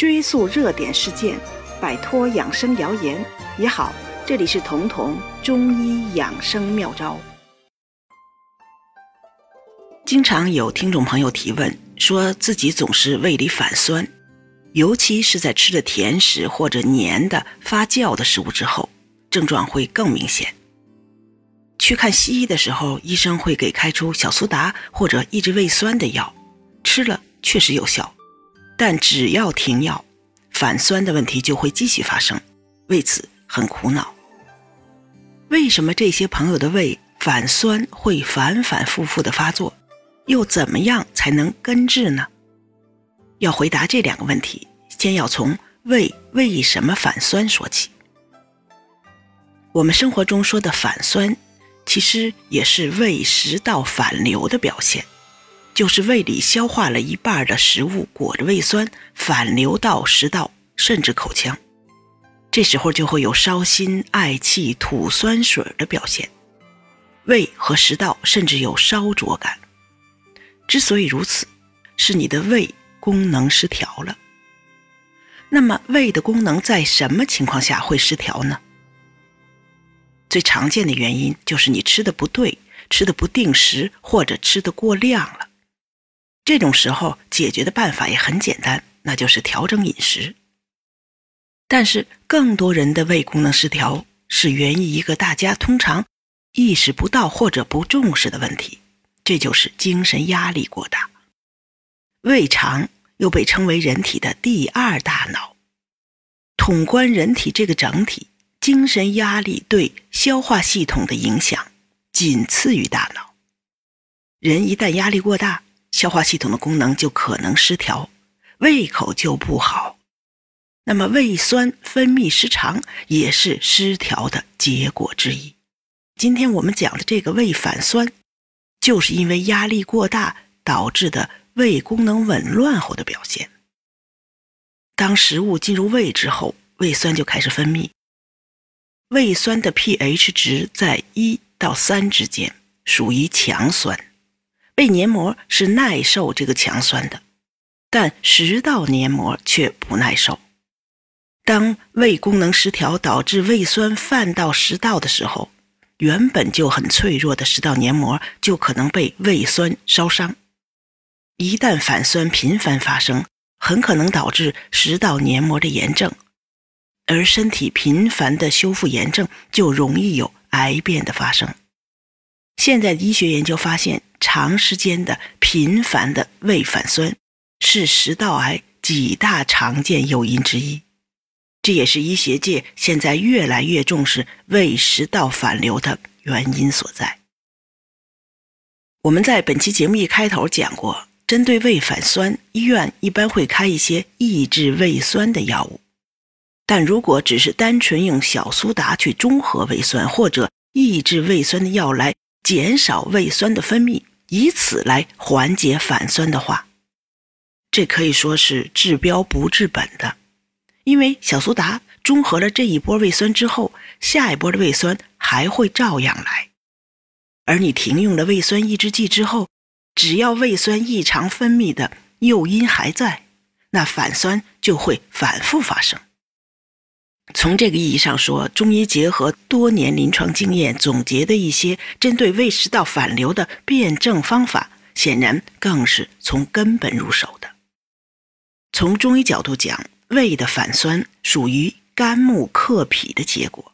追溯热点事件，摆脱养生谣言也好。这里是彤彤中医养生妙招。经常有听众朋友提问，说自己总是胃里反酸，尤其是在吃了甜食或者黏的发酵的食物之后，症状会更明显。去看西医的时候，医生会给开出小苏打或者抑制胃酸的药，吃了确实有效，但只要停药，反酸的问题就会继续发生，为此很苦恼。为什么这些朋友的胃反酸会反反复复的发作？又怎么样才能根治呢？要回答这两个问题，先要从胃为什么反酸说起。我们生活中说的反酸。其实也是胃食道反流的表现，就是胃里消化了一半的食物裹着胃酸反流到食道甚至口腔，这时候就会有烧心、嗳气、吐酸水的表现，胃和食道甚至有烧灼感。之所以如此，是你的胃功能失调了。那么胃的功能在什么情况下会失调呢？最常见的原因就是你吃的不对，吃的不定时，或者吃的过量了。这种时候解决的办法也很简单，那就是调整饮食。但是更多人的胃功能失调是源于一个大家通常意识不到或者不重视的问题，这就是精神压力过大。胃肠又被称为人体的第二大脑，统观人体这个整体。精神压力对消化系统的影响仅次于大脑。人一旦压力过大，消化系统的功能就可能失调，胃口就不好。那么胃酸分泌失常也是失调的结果之一。今天我们讲的这个胃反酸，就是因为压力过大导致的胃功能紊乱后的表现。当食物进入胃之后，胃酸就开始分泌。胃酸的 pH 值在一到三之间，属于强酸。胃黏膜是耐受这个强酸的，但食道黏膜却不耐受。当胃功能失调导致胃酸泛到食道的时候，原本就很脆弱的食道黏膜就可能被胃酸烧伤。一旦反酸频繁发生，很可能导致食道黏膜的炎症。而身体频繁的修复炎症，就容易有癌变的发生。现在医学研究发现，长时间的频繁的胃反酸是食道癌几大常见诱因之一。这也是医学界现在越来越重视胃食道反流的原因所在。我们在本期节目一开头讲过，针对胃反酸，医院一般会开一些抑制胃酸的药物。但如果只是单纯用小苏打去中和胃酸或者抑制胃酸的药来减少胃酸的分泌，以此来缓解反酸的话，这可以说是治标不治本的。因为小苏打中和了这一波胃酸之后，下一波的胃酸还会照样来。而你停用了胃酸抑制剂之后，只要胃酸异常分泌的诱因还在，那反酸就会反复发生。从这个意义上说，中医结合多年临床经验总结的一些针对胃食道反流的辩证方法，显然更是从根本入手的。从中医角度讲，胃的反酸属于肝木克脾的结果。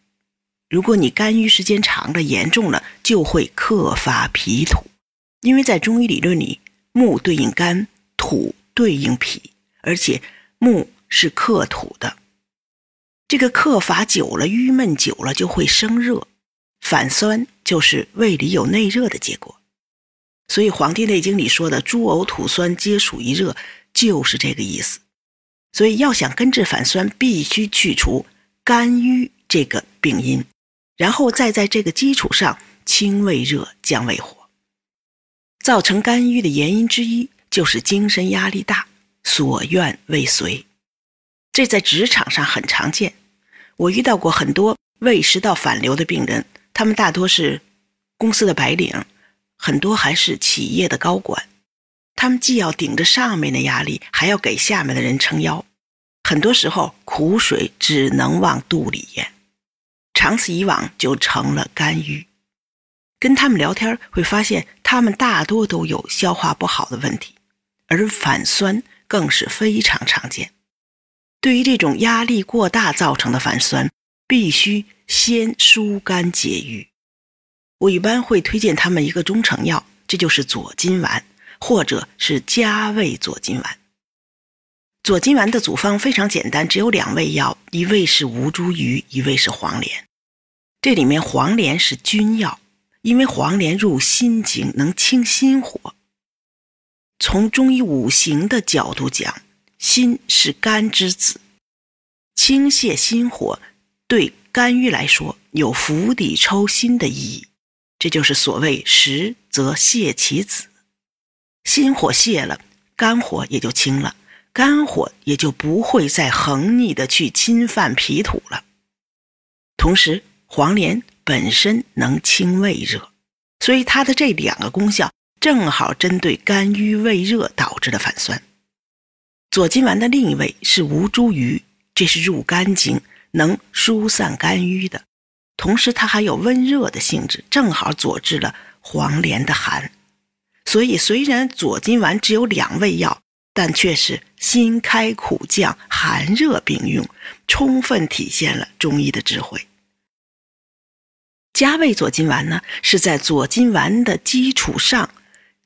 如果你肝郁时间长了、严重了，就会克发脾土。因为在中医理论里，木对应肝，土对应脾，而且木是克土的。这个克法久了，郁闷久了就会生热，反酸就是胃里有内热的结果。所以《黄帝内经》里说的“诸呕吐酸皆属于热”，就是这个意思。所以要想根治反酸，必须去除肝郁这个病因，然后再在这个基础上清胃热、降胃火。造成肝郁的原因之一就是精神压力大，所愿未遂。这在职场上很常见，我遇到过很多胃食道反流的病人，他们大多是公司的白领，很多还是企业的高管，他们既要顶着上面的压力，还要给下面的人撑腰，很多时候苦水只能往肚里咽，长此以往就成了肝郁。跟他们聊天会发现，他们大多都有消化不好的问题，而反酸更是非常常见。对于这种压力过大造成的反酸，必须先疏肝解郁。我一般会推荐他们一个中成药，这就是左金丸，或者是加味左金丸。左金丸的组方非常简单，只有两味药，一味是吴茱萸，一味是黄连。这里面黄连是君药，因为黄连入心经，能清心火。从中医五行的角度讲，心是肝之子，清泻心火，对肝郁来说有釜底抽薪的意义。这就是所谓实则泻其子，心火泄了，肝火也就清了。肝火也就不会再横逆的去侵犯脾土了。同时，黄连本身能清胃热，所以它的这两个功效正好针对肝郁胃热导致的反酸。左金丸的另一味是吴茱萸，这是入肝经，能疏散肝郁的，同时它还有温热的性质，正好佐治了黄连的寒。所以，虽然左金丸只有两味药。但却是辛开苦降、寒热并用，充分体现了中医的智慧。加味左金丸呢，是在左金丸的基础上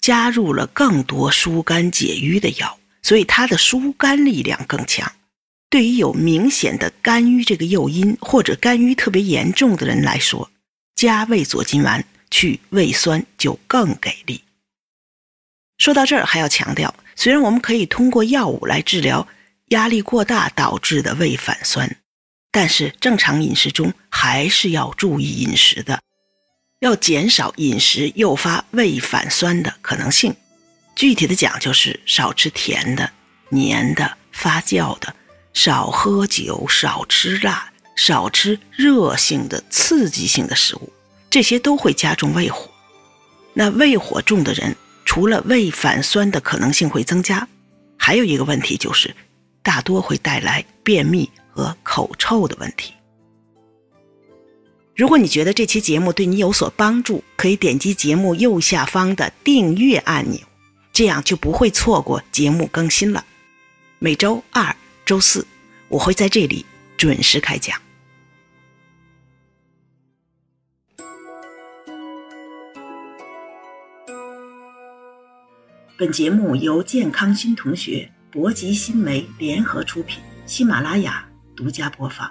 加入了更多疏肝解郁的药，所以它的疏肝力量更强。对于有明显的肝郁这个诱因或者肝郁特别严重的人来说，加味左金丸去胃酸就更给力。说到这儿，还要强调。虽然我们可以通过药物来治疗压力过大导致的胃反酸，但是正常饮食中还是要注意饮食的，要减少饮食诱发胃反酸的可能性。具体的讲，就是少吃甜的、黏的、发酵的，少喝酒，少吃辣，少吃热性的、刺激性的食物，这些都会加重胃火。那胃火重的人。除了胃反酸的可能性会增加，还有一个问题就是，大多会带来便秘和口臭的问题。如果你觉得这期节目对你有所帮助，可以点击节目右下方的订阅按钮，这样就不会错过节目更新了。每周二、周四，我会在这里准时开讲。本节目由健康新同学、博吉新媒联合出品，喜马拉雅独家播放。